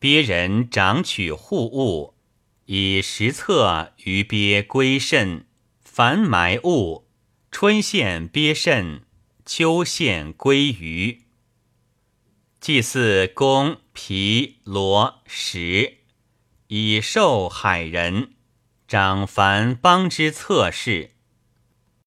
鳖人长取护物，以实测于鳖归肾，凡埋物，春献鳖肾，秋献龟鱼。祭祀公皮罗石，以受海人，长凡邦之测事。